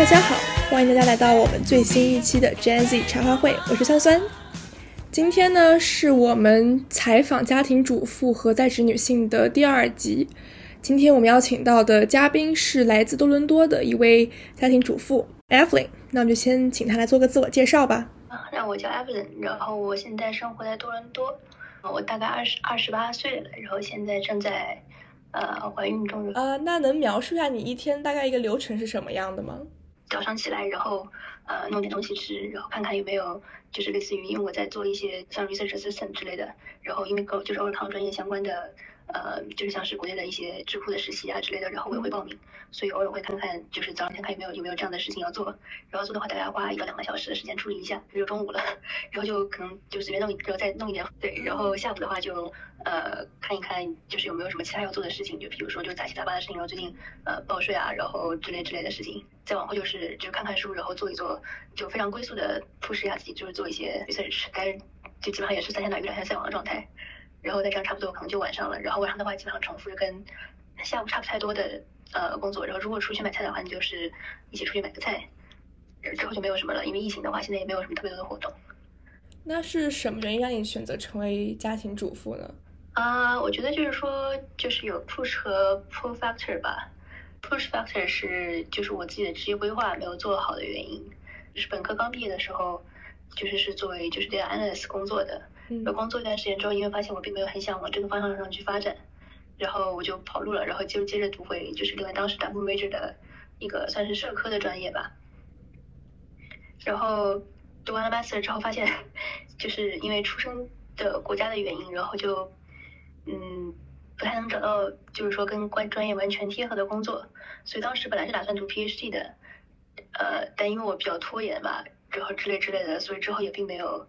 大家好，欢迎大家来到我们最新一期的 Jazzy 茶话会，我是酸酸。今天呢，是我们采访家庭主妇和在职女性的第二集。今天我们邀请到的嘉宾是来自多伦多的一位家庭主妇 Evelyn，那我们就先请她来做个自我介绍吧。啊，那我叫 Evelyn，然后我现在生活在多伦多，我大概二十二十八岁了，然后现在正在呃怀孕中。呃，那能描述一下你一天大概一个流程是什么样的吗？早上起来，然后呃弄点东西吃，然后看看有没有就是类似于，因为我在做一些像 research assistant 之类的，然后因为跟就是欧康专业相关的。呃，就是像是国内的一些智库的实习啊之类的，然后我也会报名，所以偶尔会看看，就是早上先看有没有有没有这样的事情要做，然后做的话大概要花一到两个小时的时间处理一下，就中午了，然后就可能就随便弄一，然后再弄一点，对，然后下午的话就呃看一看，就是有没有什么其他要做的事情，就比如说就杂七杂八的事情，然后最近呃报税啊，然后之类之类的事情，再往后就是就看看书，然后做一做，就非常龟速的 push 一下自己，就是做一些 research，但是就基本上也是三天打鱼两天晒网的状态。然后再这样差不多可能就晚上了，然后晚上的话基本上重复着跟下午差不太多的呃工作，然后如果出去买菜的话，你就是一起出去买个菜，之后就没有什么了，因为疫情的话现在也没有什么特别多的活动。那是什么原因让你选择成为家庭主妇呢？啊，我觉得就是说就是有 push 和 pull factor 吧。push factor 是就是我自己的职业规划没有做好的原因，就是本科刚毕业的时候就是是作为就是 data analyst 工作的。然后工作一段时间之后，因为发现我并没有很想往这个方向上去发展，然后我就跑路了，然后就接着读回就是另外当时 double major 的一个算是社科的专业吧。然后读完了 master 之后，发现就是因为出生的国家的原因，然后就嗯不太能找到就是说跟关专业完全贴合的工作，所以当时本来是打算读 PhD 的，呃，但因为我比较拖延吧，然后之类之类的，所以之后也并没有。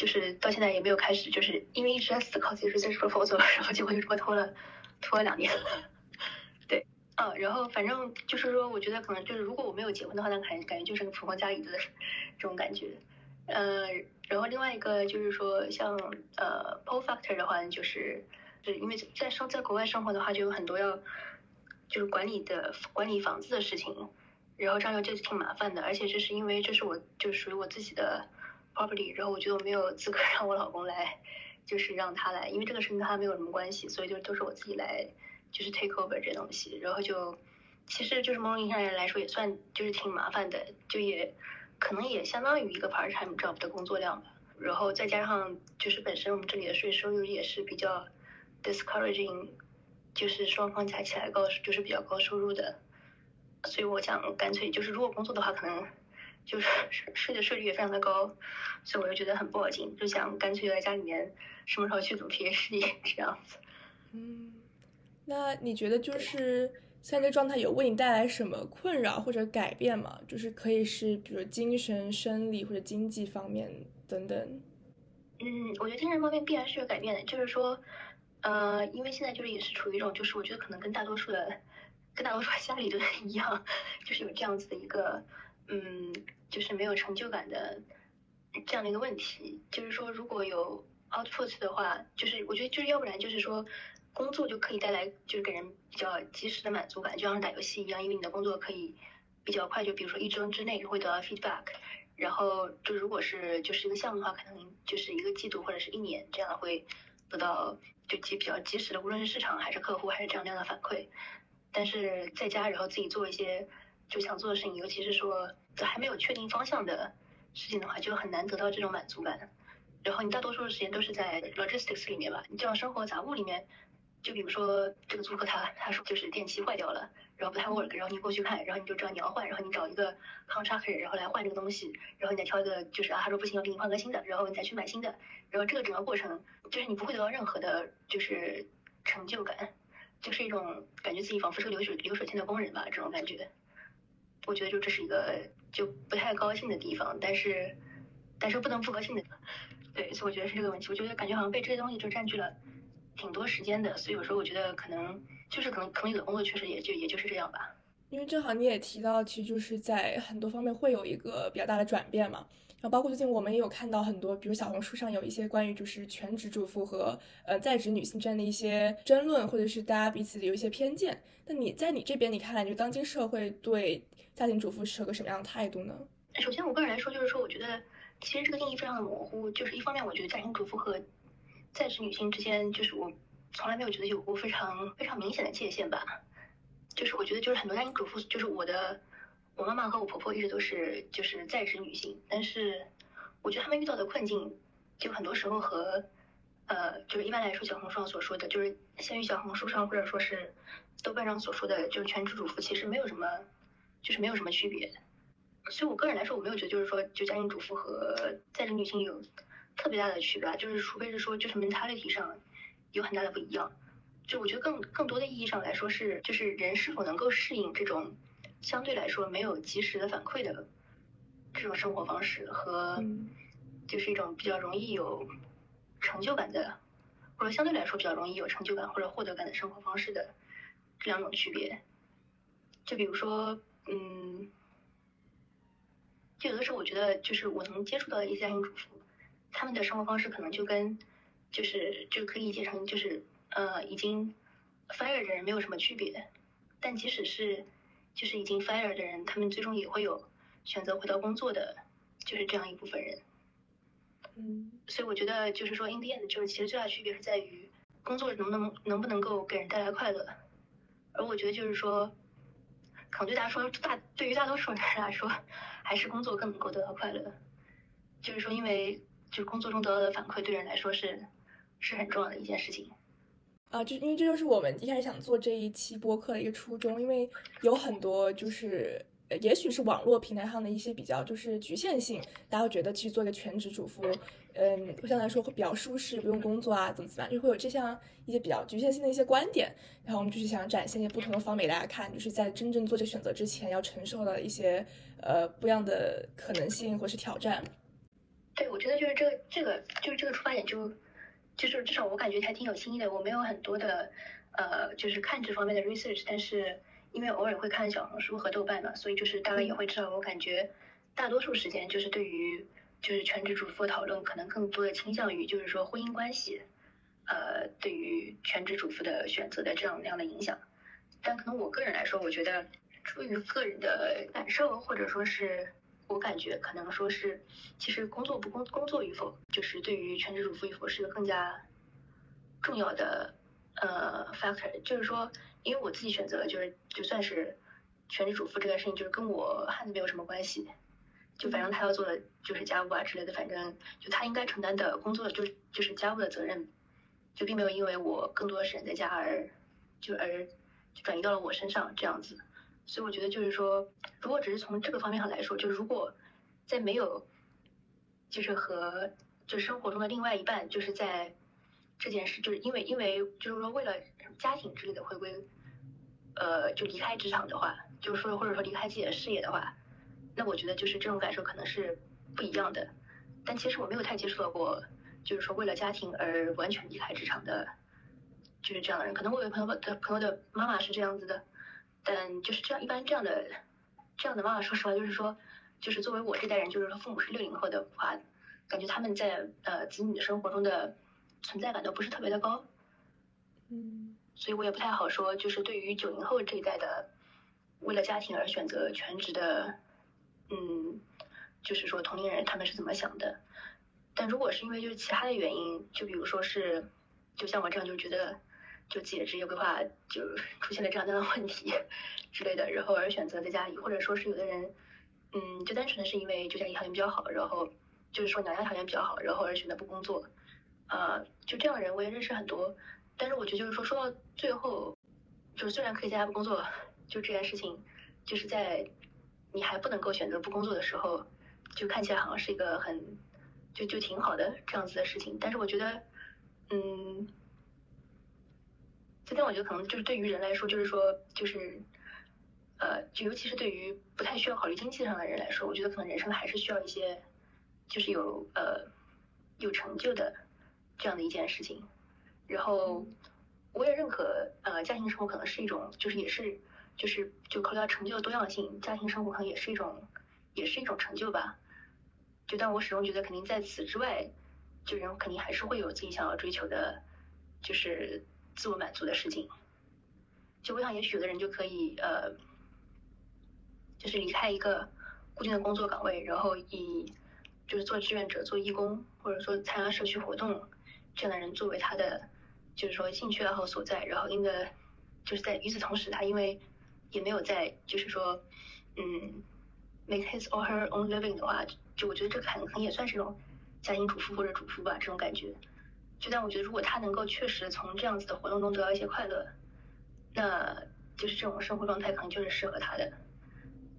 就是到现在也没有开始，就是因为一直在思考自己是在 proposal，然后结果就这么拖了拖了两年。对，啊，然后反正就是说，我觉得可能就是如果我没有结婚的话，那感感觉就是个普通家里的 这种感觉。呃，然后另外一个就是说，像呃 pull factor 的话，就是是因为在生在国外生活的话，就有很多要就是管理的管理房子的事情，然后这样就挺麻烦的，而且这是因为这是我就属于我自己的。property，然后我觉得我没有资格让我老公来，就是让他来，因为这个事情跟他没有什么关系，所以就都是我自己来，就是 take over 这东西，然后就其实就是某种意义上来说也算就是挺麻烦的，就也可能也相当于一个 part time job 的工作量吧，然后再加上就是本身我们这里的税收入也是比较 discouraging，就是双方加起来高就是比较高收入的，所以我想干脆就是如果工作的话可能。就是睡的睡率也非常的高，所以我就觉得很不好劲，就想干脆就在家里面什么时候去读 PhD 这样子。嗯，那你觉得就是现在这状态有为你带来什么困扰或者改变吗？就是可以是比如精神、生理或者经济方面等等。嗯，我觉得精神方面必然是有改变的，就是说，呃，因为现在就是也是处于一种，就是我觉得可能跟大多数的跟大多数家里的人一样，就是有这样子的一个。嗯，就是没有成就感的这样的一个问题，就是说如果有 output 的话，就是我觉得就是要不然就是说工作就可以带来就是给人比较及时的满足感，就像打游戏一样，因为你的工作可以比较快，就比如说一周之内会得到 feedback，然后就如果是就是一个项目的话，可能就是一个季度或者是一年这样会得到就及比较及时的，无论是市场还是客户还是这样那样的反馈，但是在家然后自己做一些。就想做的事情，尤其是说还没有确定方向的事情的话，就很难得到这种满足感。然后你大多数的时间都是在 logistics 里面吧，你这样生活杂物里面，就比如说这个租客他他说就是电器坏掉了，然后不太 work，然后你过去看，然后你就知道你要换，然后你找一个 contractor，然后来换这个东西，然后你再挑一个就是啊他说不行要给你换个新的，然后你再去买新的，然后这个整个过程就是你不会得到任何的就是成就感，就是一种感觉自己仿佛是个流水流水线的工人吧，这种感觉。我觉得就这是一个就不太高兴的地方，但是但是不能不高兴的，对，所以我觉得是这个问题。我觉得感觉好像被这些东西就占据了挺多时间的，所以有时候我觉得可能就是可能可能有的工作确实也就也就是这样吧。因为正好你也提到，其实就是在很多方面会有一个比较大的转变嘛。然后包括最近我们也有看到很多，比如小红书上有一些关于就是全职主妇和呃在职女性这样的一些争论，或者是大家彼此有一些偏见。那你在你这边，你看来就当今社会对家庭主妇是个什么样的态度呢？首先，我个人来说，就是说，我觉得其实这个定义非常的模糊。就是一方面，我觉得家庭主妇和在职女性之间，就是我从来没有觉得有过非常非常明显的界限吧。就是我觉得，就是很多家庭主妇，就是我的。我妈妈和我婆婆一直都是就是在职女性，但是我觉得她们遇到的困境，就很多时候和呃，就是一般来说小红书上所说的，就是限于小红书上或者说是豆瓣上所说的，就是全职主妇，其实没有什么，就是没有什么区别。所以我个人来说，我没有觉得就是说，就家庭主妇和在职女性有特别大的区别，就是除非是说就是 mentality 上有很大的不一样。就我觉得更更多的意义上来说是，就是人是否能够适应这种。相对来说没有及时的反馈的这种生活方式和，就是一种比较容易有成就感的，或者相对来说比较容易有成就感或者获得感的生活方式的这两种区别。就比如说，嗯，就有的时候我觉得，就是我能接触到的一些家庭主妇，他们的生活方式可能就跟就是就可以理解成就是呃已经 fire 的人没有什么区别，但即使是。就是已经 fire 的人，他们最终也会有选择回到工作的，就是这样一部分人。嗯，所以我觉得就是说，in the end，就是其实最大区别是在于工作能不能能不能够给人带来快乐。而我觉得就是说，可能对大家说大对于大多数人来说，还是工作更能够得到快乐。就是说，因为就是工作中得到的反馈，对人来说是是很重要的一件事情。啊，就因为这就是我们一开始想做这一期播客的一个初衷，因为有很多就是，也许是网络平台上的一些比较就是局限性，大家会觉得去做一个全职主妇，嗯，相对来说会比较舒适，不用工作啊，怎么怎么样，就会有这项一些比较局限性的一些观点。然后我们就是想展现一些不同的方面给大家看，就是在真正做这选择之前要承受的一些呃不一样的可能性或是挑战。对，我觉得就是这个这个就是这个出发点就。就是至少我感觉还挺有新意的。我没有很多的，呃，就是看这方面的 research，但是因为偶尔会看小红书和豆瓣嘛，所以就是大概也会知道。我感觉大多数时间就是对于就是全职主妇讨论，可能更多的倾向于就是说婚姻关系，呃，对于全职主妇的选择的这样那样的影响。但可能我个人来说，我觉得出于个人的感受，或者说是。我感觉可能说是，其实工作不工工作与否，就是对于全职主妇与否是个更加重要的呃 factor。就是说，因为我自己选择就是就算是全职主妇这件事情，就是跟我汉子没有什么关系。就反正他要做的就是家务啊之类的，反正就他应该承担的工作就就是家务的责任，就并没有因为我更多的时间在家而就而就转移到了我身上这样子。所以我觉得就是说，如果只是从这个方面上来说，就如果在没有，就是和就生活中的另外一半，就是在这件事，就是因为因为就是说为了家庭之类的回归，呃，就离开职场的话，就是说或者说离开自己的事业的话，那我觉得就是这种感受可能是不一样的。但其实我没有太接触到过，就是说为了家庭而完全离开职场的，就是这样的人。可能我有朋友的朋友的妈妈是这样子的。但就是这样，一般这样的这样的妈妈，说实话，就是说，就是作为我这代人，就是说父母是六零后的话，感觉他们在呃子女的生活中的存在感都不是特别的高，嗯，所以我也不太好说，就是对于九零后这一代的为了家庭而选择全职的，嗯，就是说同龄人他们是怎么想的？但如果是因为就是其他的原因，就比如说是，就像我这样就觉得。就自己的职业规划就出现了这样那样的问题 之类的，然后而选择在家里，或者说是有的人，嗯，就单纯的是因为就家里条件比较好，然后就是说娘家条件比较好，然后而选择不工作，呃，就这样的人我也认识很多。但是我觉得就是说说到最后，就是虽然可以在家不工作，就这件事情，就是在你还不能够选择不工作的时候，就看起来好像是一个很就就挺好的这样子的事情。但是我觉得，嗯。今天我觉得可能就是对于人来说，就是说，就是，呃，就尤其是对于不太需要考虑经济上的人来说，我觉得可能人生还是需要一些，就是有呃有成就的这样的一件事情。然后我也认可，呃，家庭生活可能是一种，就是也是，就是就考虑到成就的多样性，家庭生活可能也是一种，也是一种成就吧。就但我始终觉得，肯定在此之外，就人肯定还是会有自己想要追求的，就是自我满足的事情。就我想，也许有的人就可以呃，就是离开一个固定的工作岗位，然后以就是做志愿者、做义工，或者说参加社区活动这样的人作为他的就是说兴趣爱好所在。然后因的就是在与此同时，他因为也没有在就是说嗯 make his or her own living 的话，就我觉得这可能可能也算是一种家庭主妇或者主妇吧这种感觉。就但我觉得，如果他能够确实从这样子的活动中得到一些快乐。那就是这种生活状态可能就是适合他的，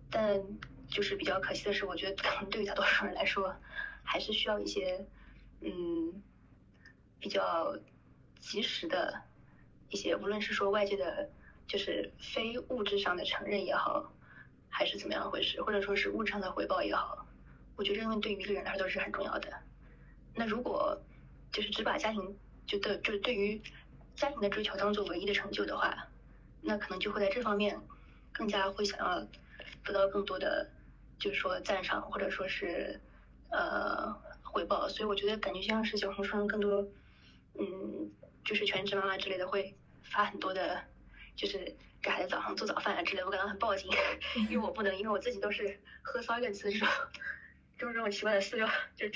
但就是比较可惜的是，我觉得可能对于大多数人来说，还是需要一些嗯比较及时的一些，无论是说外界的，就是非物质上的承认也好，还是怎么样回事，或者说是物质上的回报也好，我觉得这东西对于一个人来说都是很重要的。那如果就是只把家庭觉得就是对于家庭的追求当做唯一的成就的话，那可能就会在这方面更加会想要得到更多的，就是说赞赏或者说是呃回报，所以我觉得感觉像是小红书上更多，嗯，就是全职妈妈之类的会发很多的，就是给孩子早上做早饭啊之类，我感到很抱紧，因为我不能，因为我自己都是喝 s o y 这种，就是这种奇怪的饲料，就是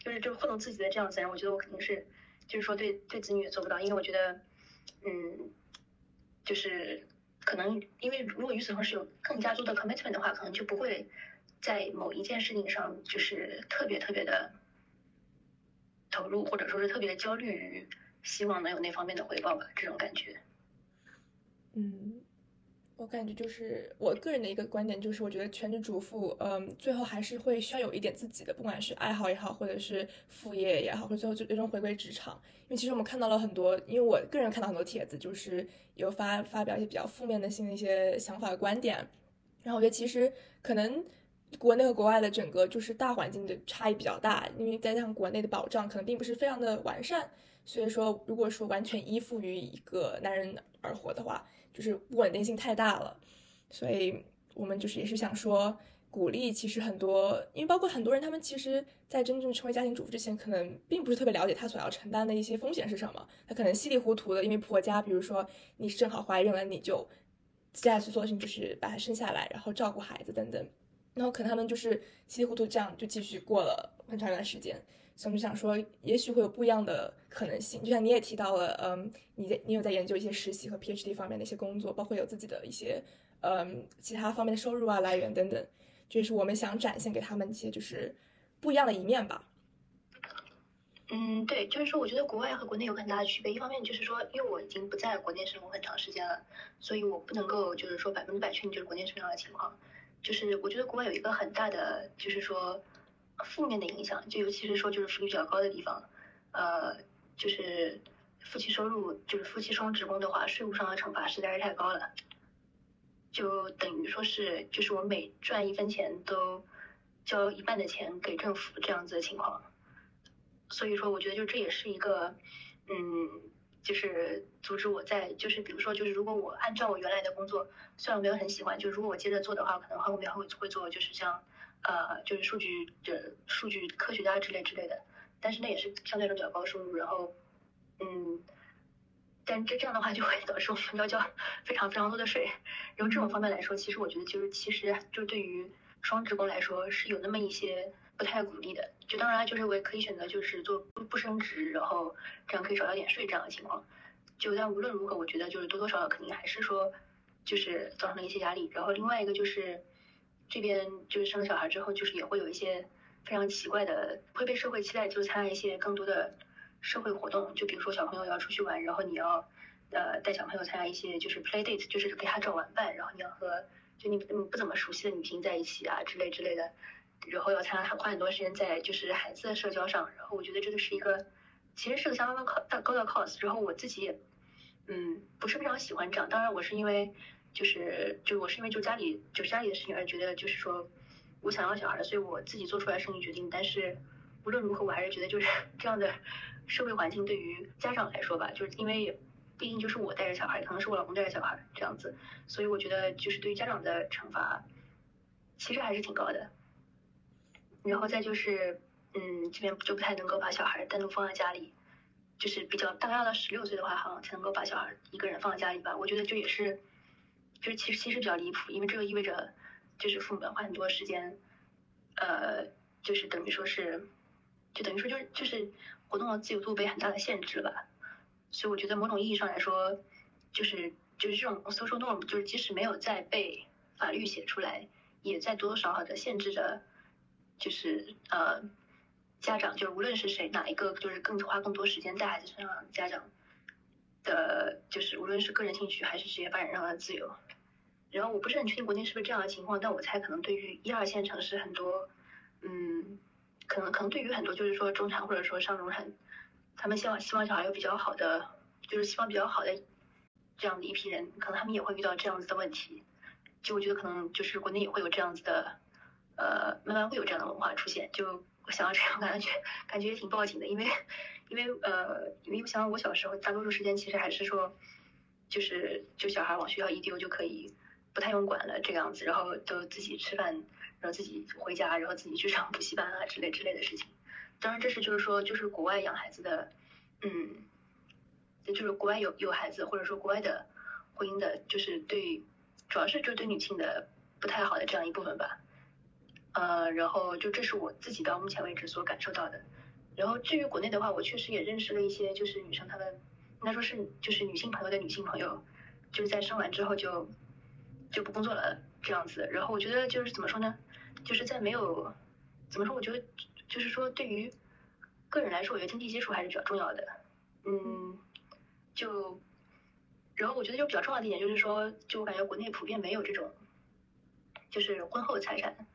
就是就是糊弄自己的这样子人，我觉得我肯定是就是说对对子女也做不到，因为我觉得嗯。就是可能，因为如果与此同时有更加多的 commitment 的话，可能就不会在某一件事情上就是特别特别的投入，或者说是特别的焦虑于希望能有那方面的回报吧，这种感觉。嗯。我感觉就是我个人的一个观点，就是我觉得全职主妇，嗯，最后还是会需要有一点自己的，不管是爱好也好，或者是副业也好，或者最后就最终回归职场。因为其实我们看到了很多，因为我个人看到很多帖子，就是有发发表一些比较负面的性的一些想法观点。然后我觉得其实可能国内和国外的整个就是大环境的差异比较大，因为再加上国内的保障可能并不是非常的完善，所以说如果说完全依附于一个男人而活的话。就是不稳定性太大了，所以我们就是也是想说，鼓励其实很多，因为包括很多人，他们其实在真正成为家庭主妇之前，可能并不是特别了解他所要承担的一些风险是什么，他可能稀里糊涂的，因为婆家，比如说你正好怀孕了，你就接下来去做的事情就是把他生下来，然后照顾孩子等等，然后可能他们就是稀里糊涂这样就继续过了很长一段时间。所以我们想说，也许会有不一样的可能性。就像你也提到了，嗯，你在你有在研究一些实习和 PhD 方面的一些工作，包括有自己的一些，嗯，其他方面的收入啊来源等等，这是我们想展现给他们一些就是不一样的一面吧。嗯，对，就是说，我觉得国外和国内有很大的区别。一方面就是说，因为我已经不在国内生活很长时间了，所以我不能够就是说百分之百确定就是国内什么样的情况。就是我觉得国外有一个很大的，就是说。负面的影响，就尤其是说就是福利比较高的地方，呃，就是夫妻收入就是夫妻双职工的话，税务上的惩罚实在是太高了，就等于说是就是我每赚一分钱都交一半的钱给政府这样子的情况，所以说我觉得就这也是一个，嗯，就是阻止我在就是比如说就是如果我按照我原来的工作，虽然我没有很喜欢，就如果我接着做的话，可能后面会会做就是像。呃，就是数据的数据科学家之类之类的，但是那也是相对来说比较高收入，然后，嗯，但这这样的话就会导致我们要交非常非常多的税，然后这种方面来说，其实我觉得就是其实就对于双职工来说是有那么一些不太鼓励的，就当然就是我也可以选择就是做不不升职，然后这样可以少交点税这样的情况，就但无论如何，我觉得就是多多少少肯定还是说就是造成了一些压力，然后另外一个就是。这边就是生了小孩之后，就是也会有一些非常奇怪的，会被社会期待，就参加一些更多的社会活动。就比如说小朋友要出去玩，然后你要呃带小朋友参加一些就是 play date，就是给他找玩伴，然后你要和就你你不怎么熟悉的女性在一起啊之类之类的，然后要参加花很多时间在就是孩子的社交上。然后我觉得这个是一个其实是个相当的高大高的 cost。然后我自己也嗯不是非常喜欢这样，当然我是因为。就是就我是因为就家里就家里的事情而觉得就是说我想要小孩，所以我自己做出来生育决定。但是无论如何，我还是觉得就是 这样的社会环境对于家长来说吧，就是因为毕竟就是我带着小孩，可能是我老公带着小孩这样子，所以我觉得就是对于家长的惩罚其实还是挺高的。然后再就是，嗯，这边就不太能够把小孩单独放在家里，就是比较大概要到十六岁的话，好像才能够把小孩一个人放在家里吧。我觉得这也是，就是其实其实比较离谱，因为这个意味着就是父母要花很多时间，呃，就是等于说是，就等于说就是就是活动的自由度被很大的限制了吧。所以我觉得某种意义上来说，就是就是这种 social norm，就是即使没有再被法律写出来，也在多多少少的限制着。就是呃，家长就是无论是谁哪一个，就是更花更多时间在孩子身上，家长的，就是无论是个人兴趣还是职业发展上的自由。然后我不是很确定国内是不是这样的情况，但我猜可能对于一二线城市很多，嗯，可能可能对于很多就是说中产或者说上中产，他们希望希望小孩有比较好的，就是希望比较好的这样的一批人，可能他们也会遇到这样子的问题。就我觉得可能就是国内也会有这样子的。呃，慢慢会有这样的文化出现。就我想到这样，感觉感觉也挺报警的，因为因为呃，因为我想到我小时候，大多数时间其实还是说，就是就小孩往学校一丢就可以，不太用管了这个样子，然后都自己吃饭，然后自己回家，然后自己去上补习班啊之类之类的事情。当然，这是就是说，就是国外养孩子的，嗯，就是国外有有孩子或者说国外的婚姻的，就是对，主要是就对女性的不太好的这样一部分吧。呃，然后就这是我自己到目前为止所感受到的。然后至于国内的话，我确实也认识了一些，就是女生她们应该说是就是女性朋友的女性朋友，就是在生完之后就就不工作了这样子。然后我觉得就是怎么说呢，就是在没有怎么说，我觉得就是说对于个人来说，我觉得经济基础还是比较重要的。嗯，就然后我觉得就比较重要的一点就是说，就我感觉国内普遍没有这种就是婚后财产。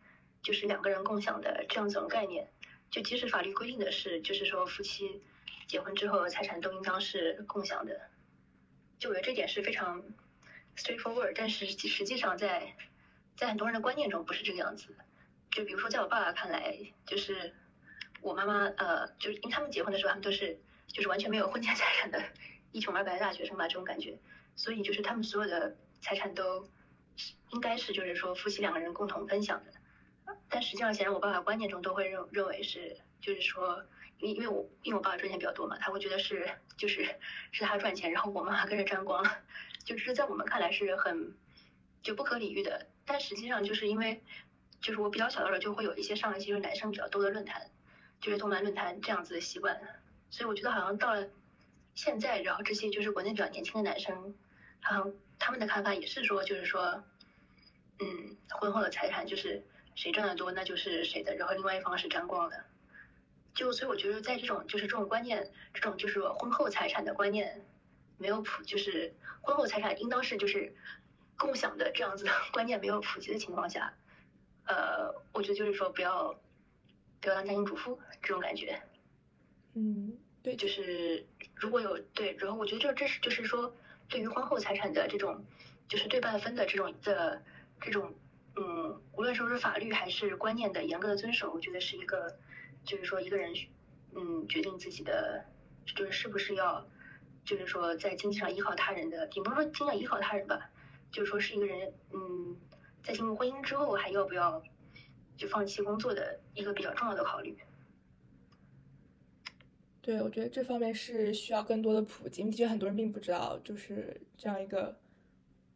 就是两个人共享的这样子种概念，就即使法律规定的是，就是说夫妻结婚之后财产都应当是共享的，就我觉得这点是非常 straightforward，但是实际上在在很多人的观念中不是这个样子。就比如说在我爸爸看来，就是我妈妈呃，就是因为他们结婚的时候他们都是就是完全没有婚前财产的一穷二白的大学生吧这种感觉，所以就是他们所有的财产都应该是就是说夫妻两个人共同分享的。但实际上，显然我爸爸观念中都会认认为是，就是说，因因为我因为我爸爸赚钱比较多嘛，他会觉得是就是是他赚钱，然后我妈妈跟着沾光了，就是在我们看来是很就不可理喻的。但实际上，就是因为就是我比较小的时候就会有一些上一些就是男生比较多的论坛，就是动漫论坛这样子的习惯，所以我觉得好像到了现在，然后这些就是国内比较年轻的男生，好像他们的看法也是说，就是说，嗯，婚后的财产就是。谁赚的多，那就是谁的。然后另外一方是沾光的，就所以我觉得在这种就是这种观念，这种就是婚后财产的观念没有普，就是婚后财产应当是就是共享的这样子的 观念没有普及的情况下，呃，我觉得就是说不要不要当家庭主妇这种感觉。嗯，对，就是如果有对，然后我觉得就这是就是说对于婚后财产的这种就是对半分的这种的这种。嗯，无论说是法律还是观念的严格的遵守，我觉得是一个，就是说一个人，嗯，决定自己的，就是是不是要，就是说在经济上依靠他人的，也不是说经济上依靠他人吧，就是说是一个人，嗯，在进入婚姻之后还要不要就放弃工作的一个比较重要的考虑。对，我觉得这方面是需要更多的普及，因为其实很多人并不知道就是这样一个。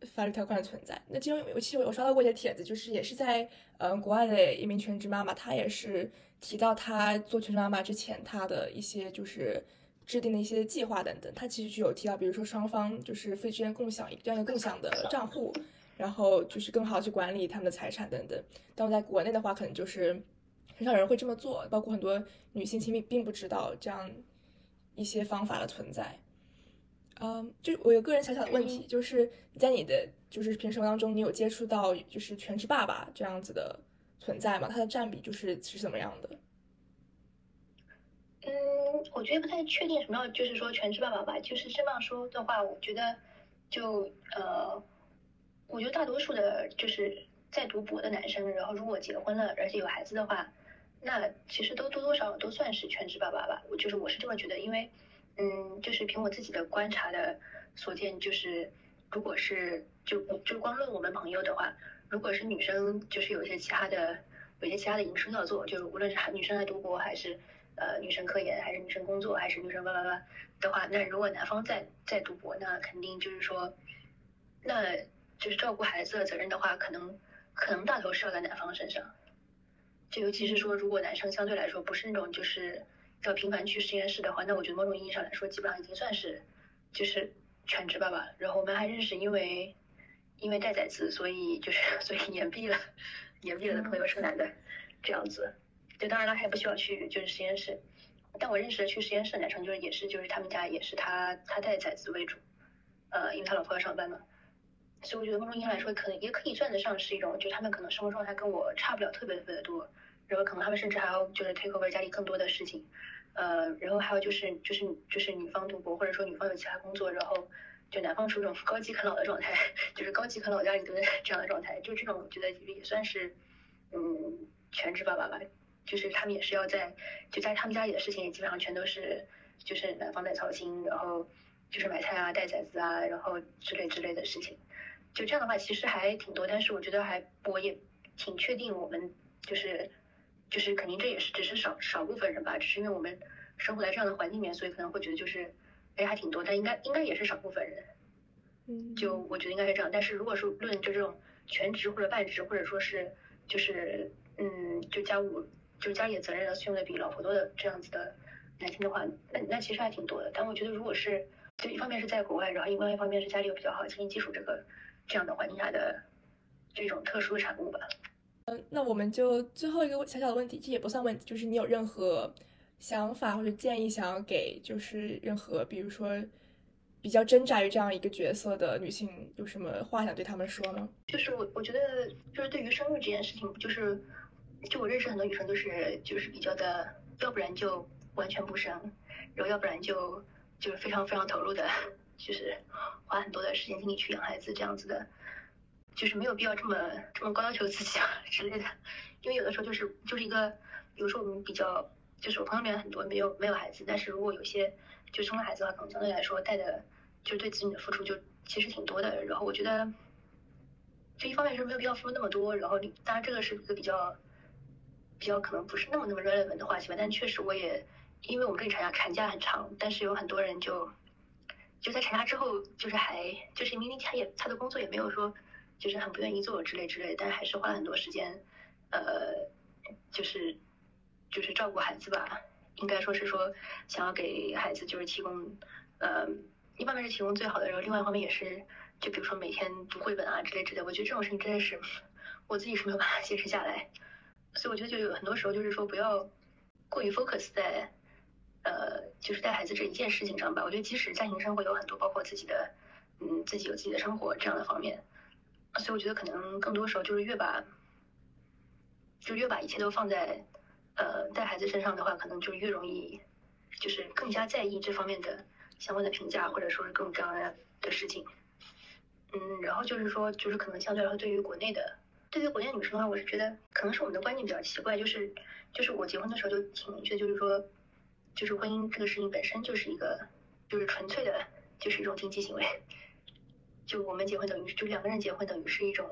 法律条款的存在，那其中我其实我刷到过一些帖子，就是也是在嗯国外的一名全职妈妈，她也是提到她做全职妈妈之前，她的一些就是制定的一些计划等等。她其实就有提到，比如说双方就是夫妻之间共享这样一个共享的账户，然后就是更好去管理他们的财产等等。但我在国内的话，可能就是很少人会这么做，包括很多女性其实并不知道这样一些方法的存在。嗯，就我有个人小小的问题，就是你在你的就是平时生活当中，你有接触到就是全职爸爸这样子的存在吗？它的占比就是是怎么样的？嗯，我觉得不太确定什么，就是说全职爸爸吧。就是这么说的话，我觉得就呃，我觉得大多数的就是在读博的男生，然后如果结婚了，而且有孩子的话，那其实都多多少少都算是全职爸爸吧。我就是我是这么觉得，因为。嗯，就是凭我自己的观察的所见，就是如果是就就光论我们朋友的话，如果是女生，就是有一些其他的有些其他的营生要做，就是无论是女生来读博还是呃女生科研还是女生工作还是女生叭叭叭的话，那如果男方在在读博，那肯定就是说，那就是照顾孩子的责任的话，可能可能大头是要在男方身上。就尤其是说，如果男生相对来说不是那种就是要频繁去实验室的话，那我觉得某种意义上来说，基本上已经算是就是全职爸爸了。然后我们还认识，因为因为带崽子，所以就是 所以延毕了，延毕了的朋友是个男的，这样子。就当然了，他也不需要去就是实验室。但我认识的去实验室的男生，就是也是就是他们家也是他他带崽子为主，呃，因为他老婆要上班嘛。所以我觉得某种意义上来说，可能也可以算得上是一种，就他们可能生活状态跟我差不了特别特别的多，然后可能他们甚至还要就是 take over 家里更多的事情，呃，然后还有就是就是就是女方读博或者说女方有其他工作，然后就男方处于这种高级啃老的状态，就是高级啃老家里蹲这样的状态，就这种我觉得也算是嗯全职爸爸吧，就是他们也是要在就在他们家里的事情也基本上全都是就是男方在操心，然后就是买菜啊带崽子啊，然后之类之类的事情。就这样的话，其实还挺多，但是我觉得还我也挺确定，我们就是就是肯定这也是只是少少部分人吧，只是因为我们生活在这样的环境里面，所以可能会觉得就是哎还挺多，但应该应该也是少部分人。嗯，就我觉得应该是这样，但是如果是论就这种全职或者半职，或者说是就是嗯就家务就家里的责任要用的比老婆多的这样子的男性的话，那那其实还挺多的。但我觉得如果是就一方面是在国外，然后另外一方面是家里有比较好的经济基础，这个。这样的环境下的这种特殊的产物吧。那我们就最后一个小小的问题，这也不算问题，就是你有任何想法或者建议想要给，就是任何比如说比较挣扎于这样一个角色的女性，有什么话想对他们说吗？就是我我觉得就是对于生育这件事情，就是就我认识很多女生都是就是比较的，要不然就完全不生，然后要不然就就是非常非常投入的。就是花很多的时间精力去养孩子这样子的，就是没有必要这么这么高要求自己啊 之类的。因为有的时候就是就是一个，比如说我们比较，就是我朋友里面很多没有没有孩子，但是如果有些就生了孩子的话，可能相对来说带的，就对子女的付出就其实挺多的。然后我觉得，就一方面是没有必要付出那么多，然后当然这个是一个比较比较可能不是那么那么 relevant 的话题吧。但确实我也因为我们这里产假产假很长，但是有很多人就。就在产假之后，就是还就是明明他也他的工作也没有说就是很不愿意做之类之类，但还是花了很多时间，呃，就是就是照顾孩子吧，应该说是说想要给孩子就是提供，呃，一方面是提供最好的，然后另外一方面也是就比如说每天读绘本啊之类之类，我觉得这种事情真的是我自己是没有办法坚持下来，所以我觉得就有很多时候就是说不要过于 focus 在。呃，就是带孩子这一件事情上吧，我觉得即使家庭生活有很多，包括自己的，嗯，自己有自己的生活这样的方面，所以我觉得可能更多时候就是越把，就越把一切都放在，呃，带孩子身上的话，可能就越容易，就是更加在意这方面的相关的评价，或者说是各种各样的事情。嗯，然后就是说，就是可能相对来说，对于国内的，对于国内女生的话，我是觉得可能是我们的观念比较奇怪，就是，就是我结婚的时候就挺明确，就是说。就是婚姻这个事情本身就是一个，就是纯粹的，就是一种经济行为。就我们结婚等于就两个人结婚等于是一种，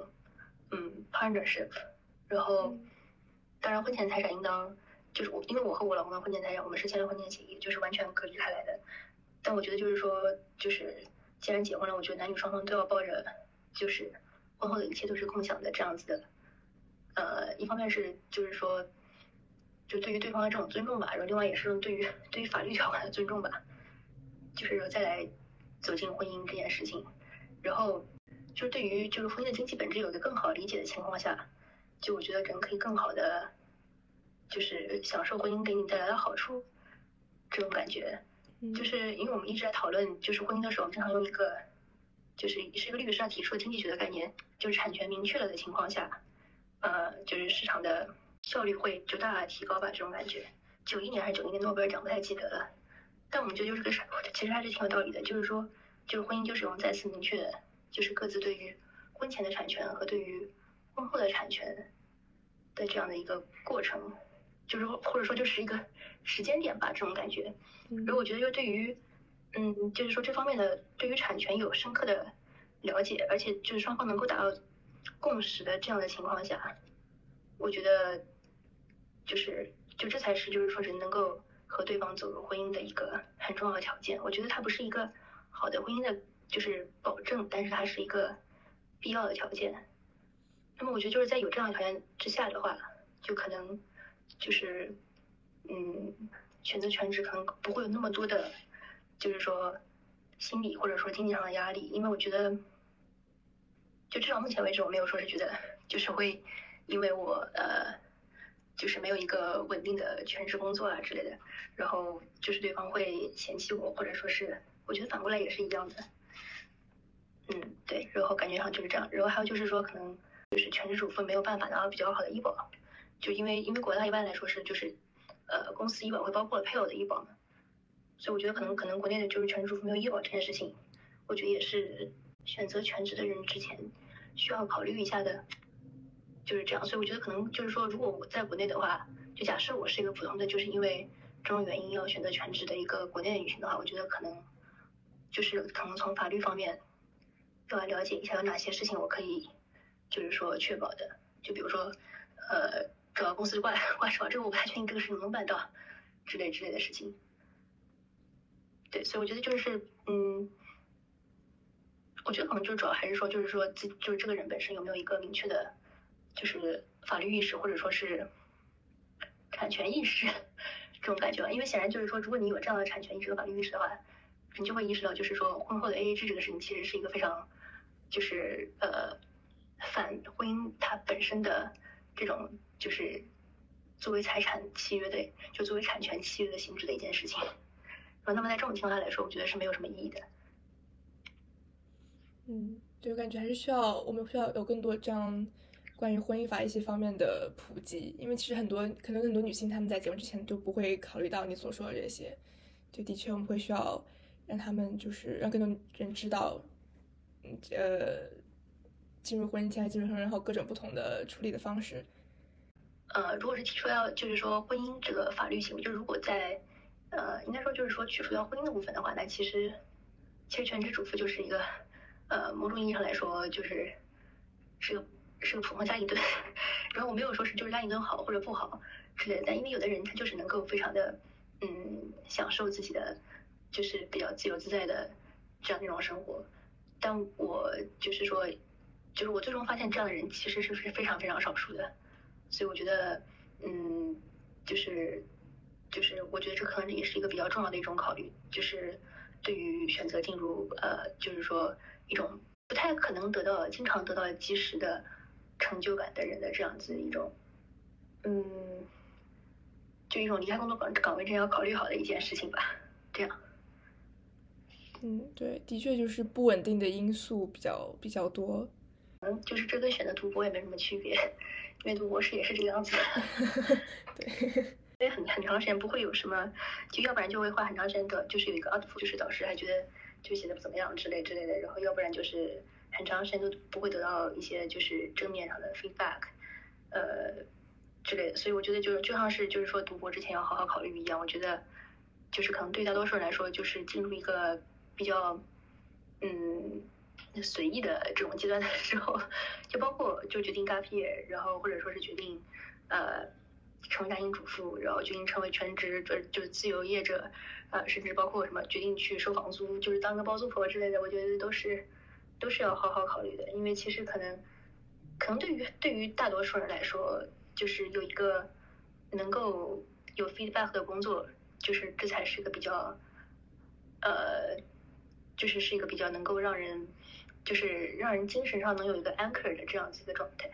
嗯，partnership。然后，当然婚前财产应当就是我，因为我和我老公的婚前财产我们是签了婚前协议，就是完全隔离开来的。但我觉得就是说，就是既然结婚了，我觉得男女双方都要抱着就是婚后的一切都是共享的这样子的。呃，一方面是就是说。就对于对方的这种尊重吧，然后另外也是对于对于法律条款的尊重吧，就是再来走进婚姻这件事情，然后就是对于就是婚姻的经济本质有一个更好理解的情况下，就我觉得人可以更好的就是享受婚姻给你带来的好处，这种感觉，就是因为我们一直在讨论就是婚姻的时候，经常用一个就是是一个律师提出的经济学的概念，就是产权明确了的情况下，呃，就是市场的。效率会就大大提高吧，这种感觉。九一年还是九零年诺贝尔奖不太记得了，但我们觉得就是个啥，其实还是挺有道理的。就是说，就是婚姻就是用再次明确，就是各自对于婚前的产权和对于婚后的产权的这样的一个过程，就是或者说就是一个 时间点吧，这种感觉。如果我觉得就对于，嗯，就是说这方面的对于产权有深刻的了解，而且就是双方能够达到共识的这样的情况下，我觉得。就是就这才是就是说人能够和对方走入婚姻的一个很重要的条件。我觉得它不是一个好的婚姻的，就是保证，但是它是一个必要的条件。那么我觉得就是在有这样的条件之下的话，就可能就是嗯，选择全职可能不会有那么多的，就是说心理或者说经济上的压力，因为我觉得。就至少目前为止，我没有说是觉得就是会因为我呃，就是没有一个稳定的全职工作啊之类的，然后就是对方会嫌弃我，或者说是我觉得反过来也是一样的。嗯，对，然后感觉上就是这样。然后还有就是说，可能就是全职主妇没有办法拿到比较好的医保，就因为因为国家一般来说是就是呃公司医保会包括配偶的医保嘛，所以我觉得可能可能国内的就是全职主妇没有医保这件事情，我觉得也是。选择全职的人之前需要考虑一下的，就是这样。所以我觉得可能就是说，如果我在国内的话，就假设我是一个普通的，就是因为这种原因要选择全职的一个国内的女性的话，我觉得可能就是可能从法律方面要来了解一下有哪些事情我可以就是说确保的。就比如说，呃，找公司挂挂失这个我不太确定这个事能不能办到之类之类的事情。对，所以我觉得就是嗯。我觉得可能就主要还是说，就是说自就是这个人本身有没有一个明确的，就是法律意识或者说是产权意识 这种感觉吧。因为显然就是说，如果你有这样的产权意识和法律意识的话，你就会意识到，就是说婚后的 AA 制这个事情其实是一个非常就是呃反婚姻它本身的这种就是作为财产契约的，就作为产权契约的性质的一件事情。那么在这种情况下来说，我觉得是没有什么意义的。嗯，对我感觉还是需要，我们需要有更多这样关于婚姻法一些方面的普及，因为其实很多可能很多女性她们在结婚之前就不会考虑到你所说的这些，就的确我们会需要让他们就是让更多人知道，呃，进入婚姻前、进入婚姻后各种不同的处理的方式。呃，如果是提出要就是说婚姻这个法律行为，就如果在呃应该说就是说去除掉婚姻的部分的话，那其实其实全职主妇就是一个。呃，某种意义上来说，就是是个是个普通家庭蹲。然后我没有说是就是家庭蹲好或者不好之类的，但因为有的人他就是能够非常的嗯享受自己的就是比较自由自在的这样一种生活。但我就是说，就是我最终发现这样的人其实是不是非常非常少数的。所以我觉得，嗯，就是就是我觉得这可能也是一个比较重要的一种考虑，就是对于选择进入呃，就是说。一种不太可能得到、经常得到及时的成就感的人的这样子一种，嗯，就一种离开工作岗岗位真要考虑好的一件事情吧。这样，嗯，对，的确就是不稳定的因素比较比较多。嗯，就是这跟选择读博也没什么区别，因为读博士也是这个样子。对。因为很很长时间不会有什么，就要不然就会花很长时间的，就是有一个 output，就是导师还觉得。就写的不怎么样之类之类的，然后要不然就是很长时间都不会得到一些就是正面上的 feedback，呃之类的，所以我觉得就是就像是就是说读博之前要好好考虑一样，我觉得就是可能对大多数人来说，就是进入一个比较嗯随意的这种阶段的时候，就包括就决定 gap year，然后或者说是决定呃。成为家庭主妇，然后决定成为全职，就就自由业者，呃，甚至包括什么决定去收房租，就是当个包租婆之类的，我觉得都是都是要好好考虑的。因为其实可能可能对于对于大多数人来说，就是有一个能够有 feedback 的工作，就是这才是一个比较呃，就是是一个比较能够让人就是让人精神上能有一个 anchor 的这样子一个状态。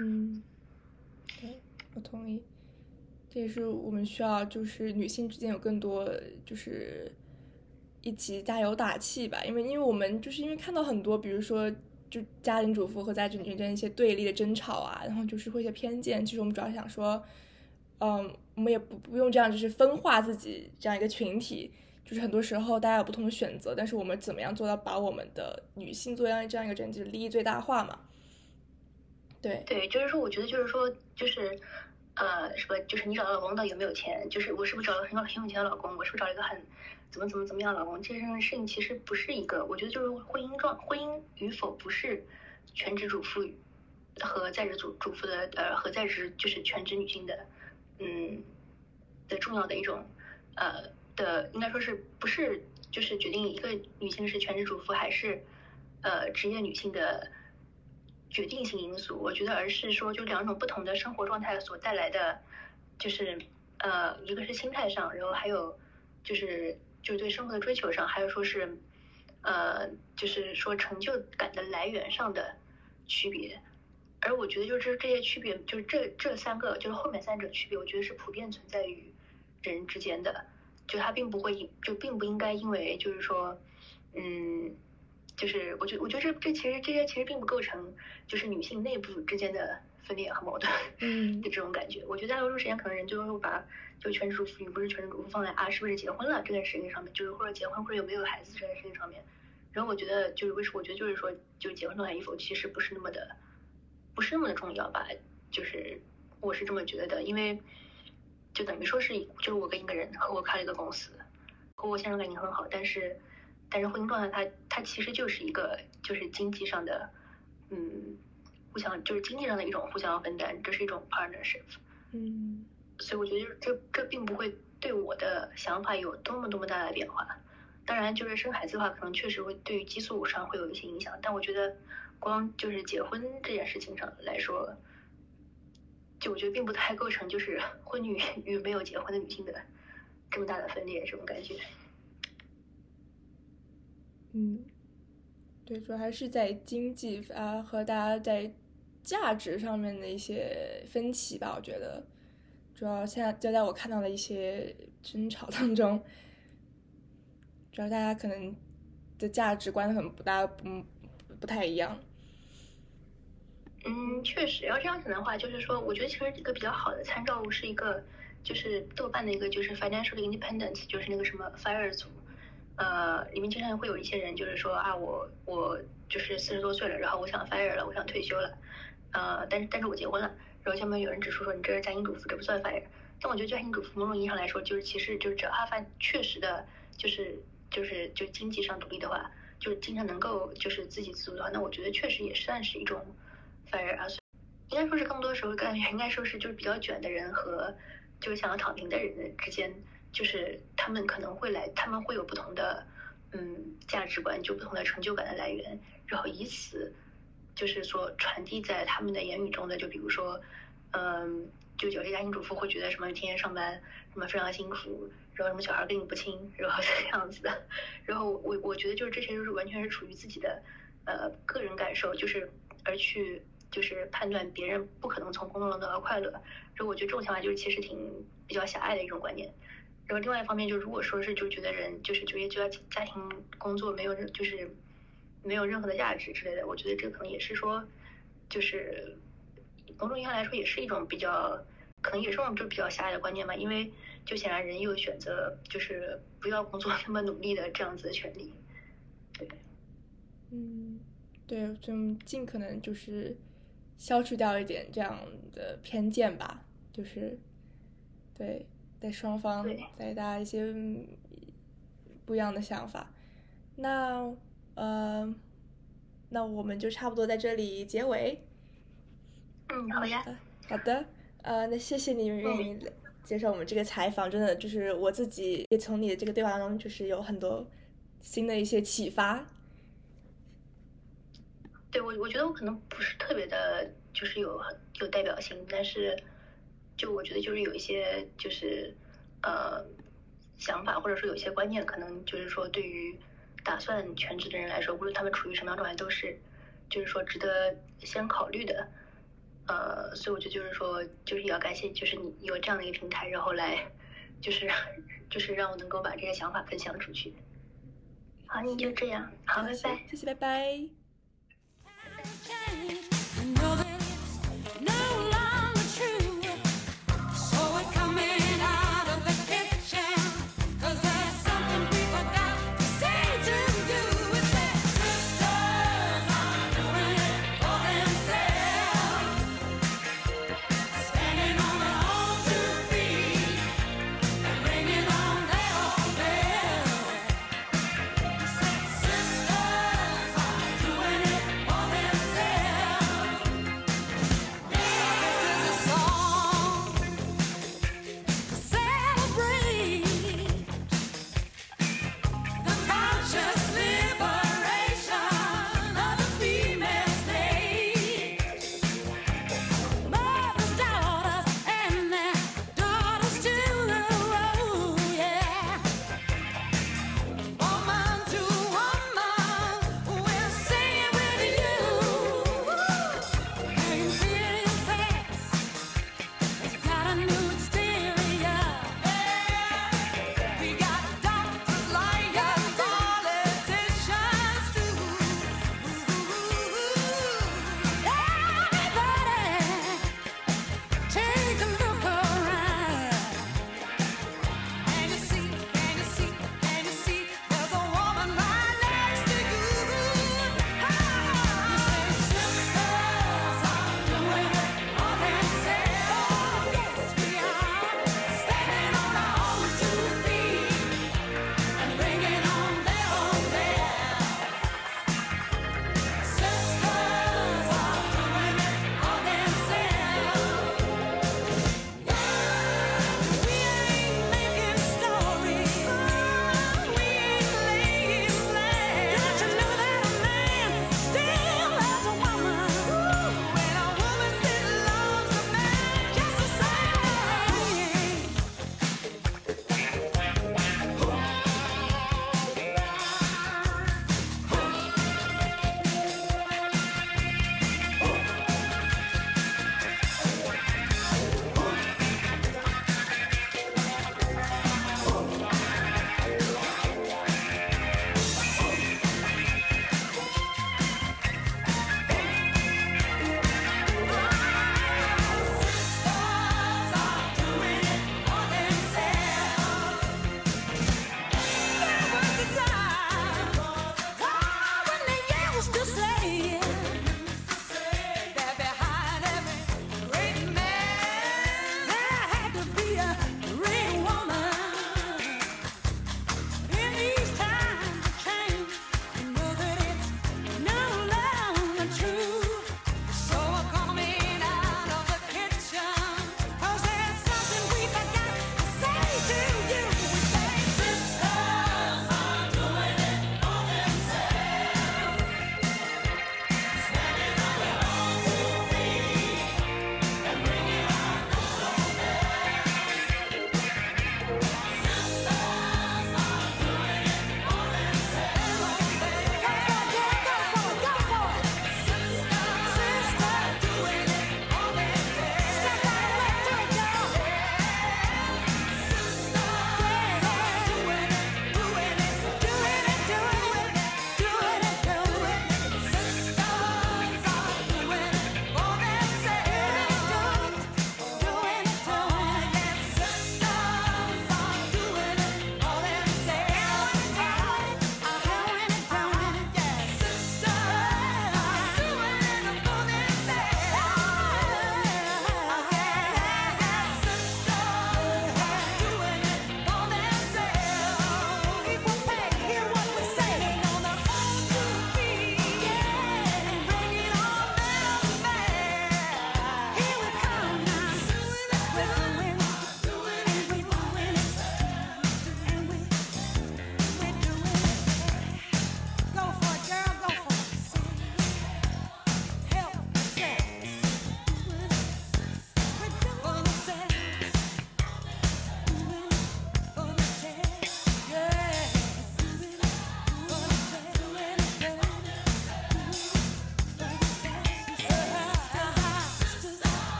嗯，对。我同意，这也是我们需要，就是女性之间有更多，就是一起加油打气吧。因为，因为我们就是因为看到很多，比如说，就家庭主妇和在职女性之间一些对立的争吵啊，然后就是会一些偏见。其实我们主要想说，嗯，我们也不不用这样，就是分化自己这样一个群体。就是很多时候大家有不同的选择，但是我们怎么样做到把我们的女性作为这样一个整体利益最大化嘛？对对，就是说，我觉得就是说，就是，呃，什么，就是你找的老公到底有没有钱？就是我是不是找了很很有钱的老公？我是不是找了一个很怎么怎么怎么样的老公？这件事情其实不是一个，我觉得就是婚姻状婚姻与否不是全职主妇和在职主主妇的呃和在职就是全职女性的嗯的重要的一种呃的，应该说是不是就是决定一个女性是全职主妇还是呃职业女性的决定性因素？我觉得而是说就两种不同的生活状态所带来的，就是呃一个是心态上，然后还有就是就是对生活的追求上，还有说是呃就是说成就感的来源上的区别。而我觉得，就是这些区别，就是这这三个，就是后面三者区别，我觉得是普遍存在于人之间的。就他并不会，就并不应该因为，就是说，嗯，就是我觉，我觉得这这其实这些其实并不构成，就是女性内部之间的分裂和矛盾，嗯 的这种感觉。我觉得大多数时间，可能人就会把就全职主妇与不是全职主妇放在啊，是不是结婚了这件事情上面，就是或者结婚或者有没有孩子这件事情上面。然后我觉得，就是为什么？我觉得就是说，就结婚状态与否，其实不是那么的。不是那么的重要吧？就是我是这么觉得的，因为就等于说是，就是我跟一个人和我开了一个公司，和我现在感情很好，但是但是婚姻状态它它其实就是一个就是经济上的嗯互相就是经济上的一种互相分担，这是一种 partnership。嗯，所以我觉得这这并不会对我的想法有多么多么大的变化。当然，就是生孩子的话，可能确实会对于激素上会有一些影响。但我觉得，光就是结婚这件事情上来说，就我觉得并不太构成就是 婚女与没有结婚的女性的这么大的分裂这种感觉。嗯，对，主要还是在经济啊和大家在价值上面的一些分歧吧。我觉得，主要现在就在我看到的一些争吵当中。主要大家可能的价值观很不大，不不太一样。嗯，确实，要这样想的话，就是说，我觉得其实一个比较好的参照物是一个，就是豆瓣的一个，就是 Financial Independence，就是那个什么 Fire 组，呃，里面经常会有一些人，就是说啊，我我就是四十多岁了，然后我想 Fire 了，我想退休了，呃，但是但是我结婚了，然后下面有人指出说你这是家庭主妇，这不算 Fire。但我觉得家庭主妇某种意义上来说，就是其实就是只要他发确实的，就是。就是就经济上独立的话，就经常能够就是自给自足的话，那我觉得确实也算是一种反而啊。应该说是更多时候感觉应该说是就是比较卷的人和就是想要躺平的人之间，就是他们可能会来，他们会有不同的嗯价值观，就不同的成就感的来源，然后以此就是说传递在他们的言语中的，就比如说嗯。就有些家庭主妇会觉得什么天天上班什么非常辛苦，然后什么小孩跟你不亲，然后 这样子的。然后我我觉得就是这些就是完全是处于自己的呃个人感受，就是而去就是判断别人不可能从工作中得到快乐。然后我觉得这种想法就是其实挺比较狭隘的一种观念。然后另外一方面就如果说是就觉得人就是就业就要家庭工作没有任就是没有任何的价值之类的，我觉得这可能也是说就是。某种意义上来说，也是一种比较，可能也是一种就比较狭隘的观念吧。因为就显然人有选择，就是不要工作那么努力的这样子的权利。对，嗯，对，就尽可能就是消除掉一点这样的偏见吧。就是，对，在双方，在大家一些不一样的想法。那，呃，那我们就差不多在这里结尾。嗯，好呀。好的，呃，那谢谢你愿意接受我们这个采访，真的就是我自己也从你的这个对话当中，就是有很多新的一些启发。对我，我觉得我可能不是特别的，就是有有代表性，但是就我觉得就是有一些就是呃想法，或者说有一些观念，可能就是说对于打算全职的人来说，无论他们处于什么样状态，都是就是说值得先考虑的。呃，所以我觉得就是说，就是也要感谢，就是你有这样的一个平台，然后来，就是就是让我能够把这些想法分享出去。好，你就这样，好，拜拜，谢谢，拜拜。change.